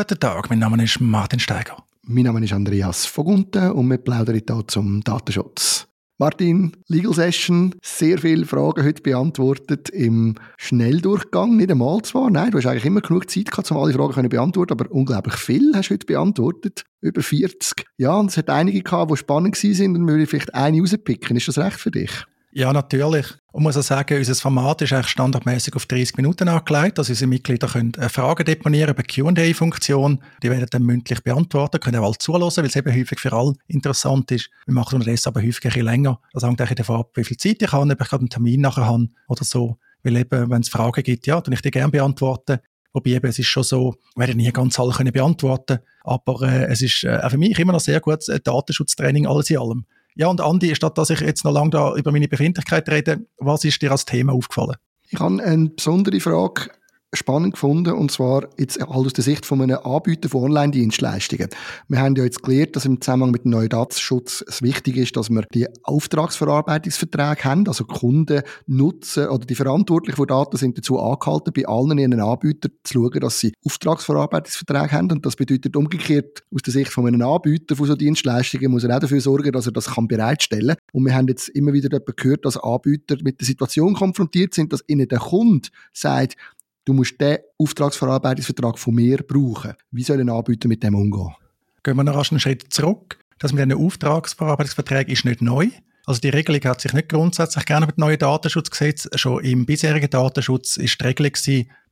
Guten Tag, mein Name ist Martin Steiger. Mein Name ist Andreas Vogunten und wir plaudern hier zum Datenschutz. Martin, Legal Session, sehr viele Fragen heute beantwortet im Schnelldurchgang. Nicht einmal zwar, nein, du hast eigentlich immer genug Zeit gehabt, um alle Fragen zu beantworten, aber unglaublich viel hast du heute beantwortet. Über 40. Ja, und es hat einige gehabt, die spannend waren und wir vielleicht eine rauspicken. Ist das recht für dich? Ja, natürlich. Und muss auch sagen, unser Format ist eigentlich standardmäßig auf 30 Minuten angelegt. Also unsere Mitglieder können äh, Fragen deponieren über Q&A-Funktion. Die werden dann mündlich beantwortet, können auch alle zuhören, weil es eben häufig für alle interessant ist. Wir machen unterdessen aber häufig ein bisschen länger. Das hängt eigentlich davon ab, wie viel Zeit ich habe, ob ich gerade einen Termin nachher habe oder so. Weil eben, wenn es Fragen gibt, ja, dann ich die gerne beantworten. Wobei eben, es ist schon so, wir werden nie ganz alle können beantworten aber äh, es ist äh, auch für mich immer noch sehr gutes äh, Datenschutztraining, alles in allem. Ja, und Andi, statt dass ich jetzt noch lange da über meine Befindlichkeit rede, was ist dir als Thema aufgefallen? Ich habe eine besondere Frage spannend gefunden, und zwar jetzt halt aus der Sicht von einem Anbieter von Online-Dienstleistungen. Wir haben ja jetzt gelernt, dass im Zusammenhang mit dem neuen Datenschutz es wichtig ist, dass wir die Auftragsverarbeitungsverträge haben, also Kunden nutzen oder die Verantwortlichen für Daten sind dazu angehalten, bei allen ihren Anbietern zu schauen, dass sie Auftragsverarbeitungsverträge haben und das bedeutet umgekehrt aus der Sicht von einem Anbieter von so Dienstleistungen muss er auch dafür sorgen, dass er das kann bereitstellen und wir haben jetzt immer wieder gehört, dass Anbieter mit der Situation konfrontiert sind, dass ihnen der Kunde sagt, du musst den Auftragsverarbeitungsvertrag von mir brauchen. Wie soll ein Anbieter mit dem umgehen? Gehen wir noch einen Schritt zurück. Das mit diesen Auftragsverarbeitungsverträgen ist nicht neu. Also die Regelung hat sich nicht grundsätzlich gerne mit dem neuen Datenschutzgesetz. Schon im bisherigen Datenschutz ist die Regelung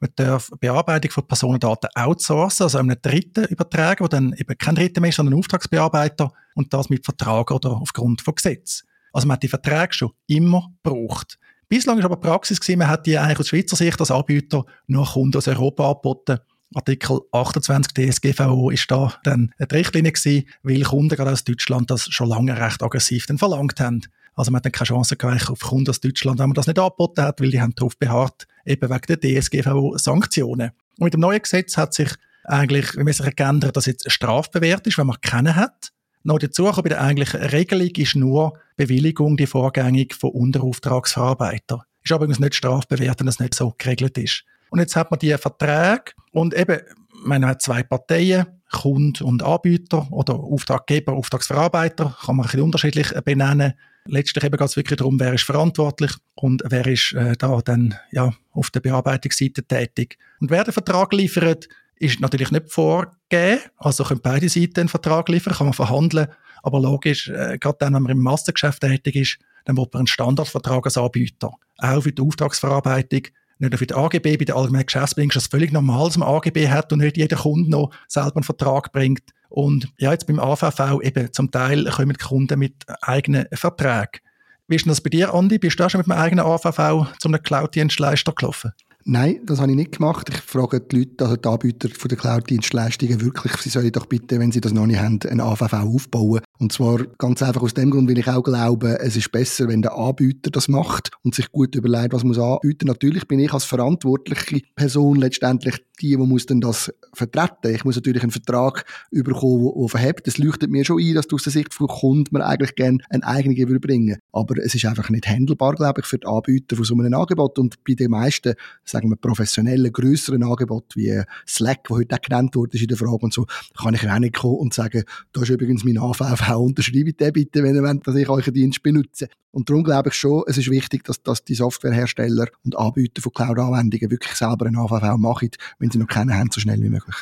man darf Bearbeitung von Personendaten outsourcen, also einem Dritten übertragen, der dann eben kein Dritter mehr ist, sondern ein Auftragsbearbeiter und das mit Vertrag oder aufgrund von Gesetz. Also man hat die Verträge schon immer gebraucht. Bislang ist aber Praxis gewesen, man hat die eigentlich aus Schweizer Sicht als Anbieter nur Kunden aus Europa angeboten. Artikel 28 DSGVO ist da dann eine Richtlinie gewesen, weil Kunden gerade aus Deutschland das schon lange recht aggressiv dann verlangt haben. Also man hat dann keine Chance gehabt auf Kunden aus Deutschland, wenn man das nicht angeboten hat, weil die haben darauf beharrt, eben wegen der DSGVO-Sanktionen. Und mit dem neuen Gesetz hat sich eigentlich, wie man sich geändert, dass jetzt strafbewehrt ist, wenn man kennen hat. Noch dazu bei der eigentlichen Regelung ist nur Bewilligung die vorgängig von Unterauftragsverarbeiter. Ist aber übrigens nicht strafbewehrt, wenn das nicht so geregelt ist. Und jetzt hat man die Verträge und eben, man hat zwei Parteien, Kunde und Anbieter oder Auftraggeber, Auftragsverarbeiter, kann man ein bisschen unterschiedlich benennen. Letztlich eben geht es wirklich darum, wer ist verantwortlich und wer ist äh, da dann ja, auf der Bearbeitungsseite tätig. Und wer den Vertrag liefert, ist natürlich nicht vorgegeben. Also können beide Seiten einen Vertrag liefern, kann man verhandeln. Aber logisch, äh, gerade dann, wenn man im Massengeschäft tätig ist, dann wird man einen Standardvertrag als Anbieter. Auch für die Auftragsverarbeitung, nicht nur für die AGB, bei der allgemeinen Geschäftsbedingungen ist das völlig normal, dass man AGB hat und nicht jeder Kunde noch selber einen Vertrag bringt. Und ja, jetzt beim AVV eben zum Teil kommen die Kunden mit eigenen Verträgen. Wie ist denn das bei dir, Andi? Bist du auch schon mit einem eigenen AVV zum Cloud-Dienstleister gelaufen? Nein, das habe ich nicht gemacht. Ich frage die Leute, also die Anbieter von der Cloud-Dienstleistungen wirklich, sie sollen doch bitte, wenn sie das noch nicht haben, einen AVV aufbauen. Und zwar ganz einfach aus dem Grund, weil ich auch glaube, es ist besser, wenn der Anbieter das macht und sich gut überlegt, was muss anbieten. Natürlich bin ich als verantwortliche Person letztendlich die, die muss dann das vertreten. Ich muss natürlich einen Vertrag überkommen, der verhebt. Es leuchtet mir schon ein, dass du aus der Sicht von Kunden man eigentlich gerne einen eigenen überbringen Aber es ist einfach nicht handelbar, glaube ich, für die Anbieter von so einem Angebot. Und bei den meisten, sagen wir, professionellen, grösseren Angeboten, wie Slack, wo heute auch genannt wurde in der Frage und so, kann ich auch nicht kommen und sagen, da ist übrigens mein AVV, unterschreibe den bitte, wenn ihr wollt, dass ich euren Dienst benutze. Und darum glaube ich schon, es ist wichtig, dass, dass die Softwarehersteller und Anbieter von Cloud-Anwendungen wirklich selber einen AVV machen, wenn sie noch keinen haben, so schnell wie möglich.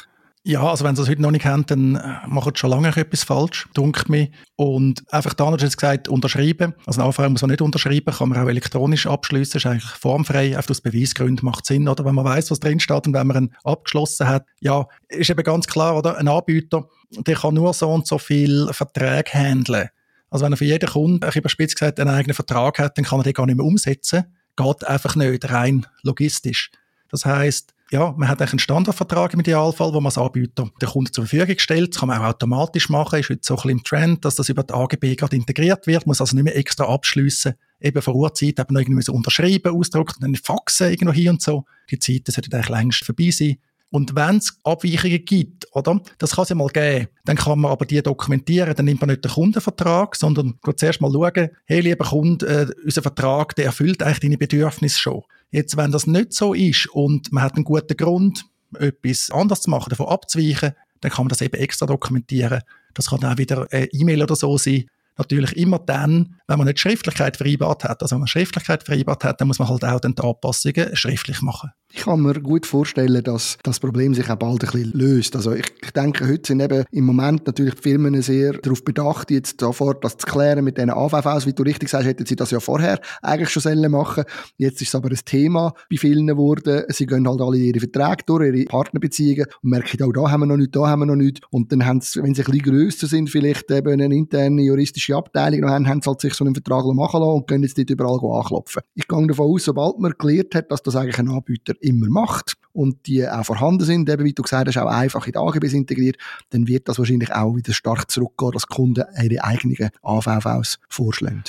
Ja, also wenn sie das heute noch nicht haben, dann äh, machen sie schon lange etwas falsch, dunkelt mir. Und einfach da hat jetzt gesagt, unterschreiben. Also eine Anfrage muss man nicht unterschreiben, kann man auch elektronisch abschließen, ist eigentlich formfrei, einfach aus Beweisgründen macht Sinn, oder? Wenn man weiß, was drin steht und wenn man ihn abgeschlossen hat. Ja, ist eben ganz klar, oder? Ein Anbieter, der kann nur so und so viel Verträge handeln. Also wenn er für jeden Kunden, ich überspitzt gesagt, einen eigenen Vertrag hat, dann kann er den gar nicht mehr umsetzen. Geht einfach nicht, rein logistisch. Das heißt, ja, man hat eigentlich einen Standardvertrag im Idealfall, wo man als Anbieter den Kunden zur Verfügung stellt. Das kann man auch automatisch machen. Ist heute so ein bisschen im Trend, dass das über die AGB gerade integriert wird. Muss also nicht mehr extra abschliessen. Eben vor Uhrzeit eben noch irgendwie unterschreiben, ausdrucken, dann faxen irgendwo hier und so. Die Zeiten sollten eigentlich längst vorbei sein. Und wenn es Abweichungen gibt, oder? Das kann es ja mal geben. Dann kann man aber die dokumentieren. Dann nimmt man nicht den Kundenvertrag, sondern geht zuerst mal schauen, hey, lieber Kunde, äh, unser Vertrag, der erfüllt eigentlich deine Bedürfnisse schon. Jetzt, wenn das nicht so ist und man hat einen guten Grund, etwas anders zu machen, davon abzuweichen, dann kann man das eben extra dokumentieren. Das kann auch wieder eine E-Mail oder so sein, natürlich immer dann, wenn man nicht Schriftlichkeit vereinbart hat. Also wenn man Schriftlichkeit vereinbart hat, dann muss man halt auch dann die Anpassungen schriftlich machen. Ich kann mir gut vorstellen, dass das Problem sich auch bald ein bisschen löst. Also ich, ich denke, heute sind eben im Moment natürlich die Firmen sehr darauf bedacht, jetzt sofort das zu klären mit diesen AVVs. Wie du richtig sagst, hätten sie das ja vorher eigentlich schon sollen machen. Jetzt ist es aber ein Thema bei vielen geworden. Sie gehen halt alle ihre Verträge durch, ihre Partnerbeziehungen und merken, auch da haben wir noch nicht, da haben wir noch nicht. Und dann haben sie, wenn sie ein bisschen grösser sind, vielleicht eben eine interne juristische Abteilung noch haben, haben sie halt sich so einen Vertrag machen lassen und können jetzt nicht überall anklopfen. Ich gehe davon aus, sobald man geklärt hat, dass das eigentlich ein Anbieter immer macht und die auch vorhanden sind, eben wie du gesagt hast, auch einfach in die AGBs integriert, dann wird das wahrscheinlich auch wieder stark zurückgehen, dass Kunden ihre eigenen AVVs vorschlagen.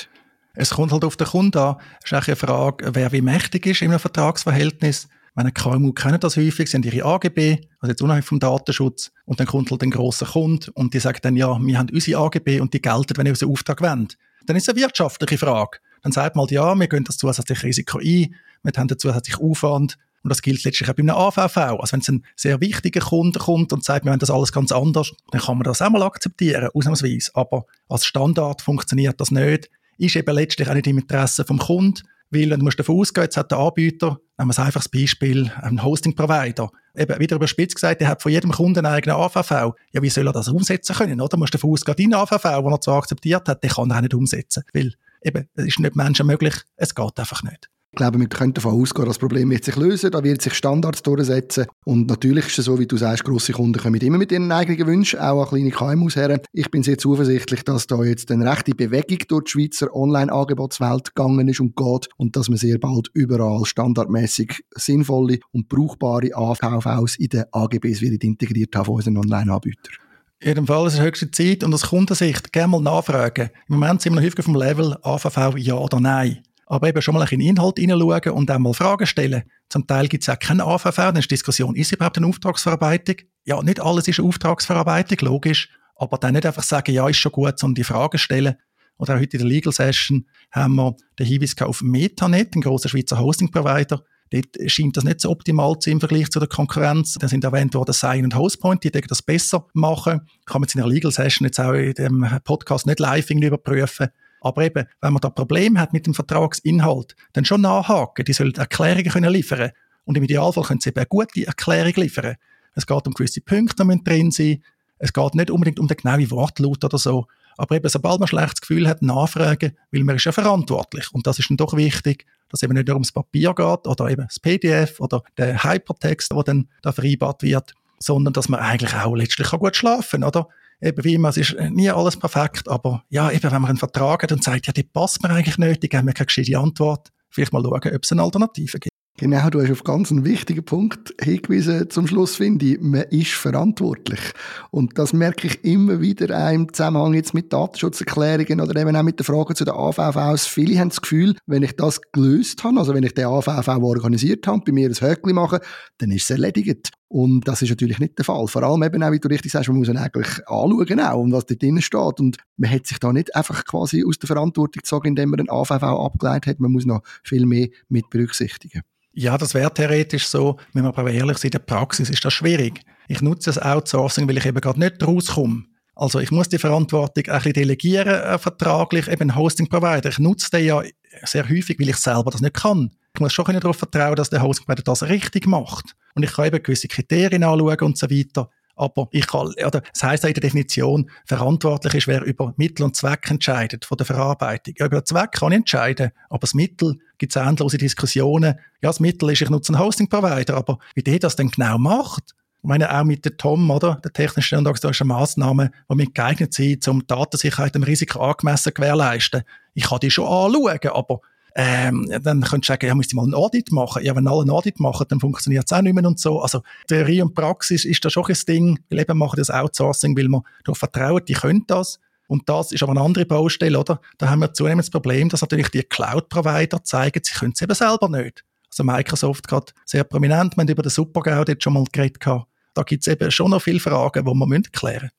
Es kommt halt auf den Kunden an. Es ist eine Frage, wer wie mächtig ist in einem Vertragsverhältnis. Wenn ein KMU kennen das häufig, sind ihre AGB, also jetzt unabhängig vom Datenschutz, und dann kommt halt ein grosser Kunde und die sagt dann, ja, wir haben unsere AGB und die gelten, wenn ihr unseren Auftrag wollt. Dann ist es eine wirtschaftliche Frage. Dann sagt man halt, ja, wir gehen das zusätzliche Risiko ein, wir haben den zusätzlichen Aufwand, und das gilt letztlich auch bei einem AVV. Also wenn es ein sehr wichtiger Kunde kommt und sagt, wir haben das alles ganz anders, dann kann man das auch mal akzeptieren, ausnahmsweise. Aber als Standard funktioniert das nicht. Ist eben letztlich auch nicht im Interesse vom Kunden, weil du musst davon ausgehen, jetzt hat der Anbieter, nehmen wir ein einfaches Beispiel, ein Hosting-Provider, eben wieder überspitzt gesagt, der hat von jedem Kunden einen eigenen AVV. Ja, wie soll er das umsetzen können, oder? Du musst davon ausgehen, dein AVV, den er zwar akzeptiert hat, den kann er auch nicht umsetzen, weil eben, es ist nicht Menschen möglich, es geht einfach nicht. Ich glaube, wir können davon ausgehen, dass das Problem wird sich lösen, da wird sich Standards durchsetzen und natürlich ist es so, wie du sagst, grosse Kunden kommen immer mit ihren eigenen Wünschen, auch an kleine KMUs her. Ich bin sehr zuversichtlich, dass da jetzt eine rechte Bewegung durch die Schweizer Online-Angebotswelt gegangen ist und geht und dass man sehr bald überall standardmäßig sinnvolle und brauchbare AVVs in den AGBs wird integriert haben von unseren Online-Anbietern. In jedem Fall ist es höchste Zeit und aus Kundensicht gerne mal nachfragen. Im Moment sind wir noch häufig auf dem Level AVV ja oder nein aber eben schon mal in den Inhalt hineinschauen und auch mal Fragen stellen. Zum Teil gibt es auch keine AVV, dann ist Diskussion, ist überhaupt eine Auftragsverarbeitung? Ja, nicht alles ist eine Auftragsverarbeitung, logisch, aber dann nicht einfach sagen, ja, ist schon gut, sondern die Fragen stellen. Oder auch heute in der Legal Session haben wir den Hinweis auf Metanet, einen grossen Schweizer Hosting-Provider. Dort scheint das nicht so optimal zu sein im Vergleich zu der Konkurrenz. Da sind erwähnt worden Sign und Hostpoint, die das besser machen. Kann man jetzt in der Legal Session jetzt auch in dem Podcast nicht live überprüfen. Aber eben, wenn man da Problem hat mit dem Vertragsinhalt, dann schon nachhaken. Die sollen Erklärungen können liefern Und im Idealfall können sie eben eine gute Erklärung liefern. Es geht um gewisse Punkte, die drin sein Es geht nicht unbedingt um den genauen Wortlaut oder so. Aber eben, sobald man ein schlechtes Gefühl hat, nachfragen, weil man ist ja verantwortlich. Und das ist dann doch wichtig, dass eben nicht nur ums Papier geht oder eben das PDF oder der Hypertext, der dann da vereinbart wird, sondern dass man eigentlich auch letztlich gut schlafen kann, oder? Eben wie immer, es ist nie alles perfekt, aber ja, eben, wenn man einen Vertrag hat und sagt, ja, die passt mir eigentlich nicht, die geben mir keine gescheite Antwort, vielleicht mal schauen, ob es eine Alternative gibt. Genau, du hast auf ganz einen wichtigen Punkt hingewiesen zum Schluss, finde ich. Man ist verantwortlich. Und das merke ich immer wieder auch im Zusammenhang jetzt mit Datenschutzerklärungen oder eben auch mit den Fragen zu den AVVs. Viele haben das Gefühl, wenn ich das gelöst habe, also wenn ich den AVV organisiert habe, bei mir ein Höckli mache, dann ist es erledigt. Und das ist natürlich nicht der Fall. Vor allem eben auch, wie du richtig sagst, man muss ihn eigentlich anschauen auch, und was da drin steht. Und man hat sich da nicht einfach quasi aus der Verantwortung gezogen, indem man einen AVV abgeleitet hat. Man muss noch viel mehr mit berücksichtigen. Ja, das wäre theoretisch so, wenn wir aber ehrlich sind, in der Praxis ist das schwierig. Ich nutze das Outsourcing, weil ich eben gerade nicht rauskomme. Also ich muss die Verantwortung ein bisschen delegieren, äh, vertraglich, eben Hosting-Provider. Ich nutze den ja sehr häufig, weil ich selber das nicht kann. Ich muss schon darauf vertrauen, dass der Hosting-Provider das richtig macht. Und ich kann eben gewisse Kriterien anschauen und so weiter. Aber ich kann, oder das heisst auch in der Definition, verantwortlich ist, wer über Mittel und Zweck entscheidet von der Verarbeitung. Ja, über den Zweck kann ich entscheiden, aber das Mittel gibt es endlose Diskussionen. Ja, das Mittel ist, ich nutze einen Hosting-Provider, aber wie der das denn genau macht, ich meine, auch mit der TOM, oder? Der technischen und organisatorischen Massnahmen, die mit geeignet sind, um Datensicherheit und Risiko angemessen zu gewährleisten. Ich kann die schon anschauen, aber ähm, dann könntest du sagen, ja, müsste mal einen Audit machen. Ja, wenn alle einen Audit machen, dann funktioniert es auch nicht mehr und so. Also Theorie und Praxis ist da schon ein Ding. Wir eben machen das Outsourcing, weil man darauf vertrauen, die können das. Und das ist aber eine andere Baustelle, oder? Da haben wir zunehmend das Problem, dass natürlich die Cloud-Provider zeigen, sie können es eben selber nicht. Also Microsoft gerade sehr prominent, wir haben über den SuperGau dort schon mal geredet. Da gibt es eben schon noch viele Fragen, die man klären müssen.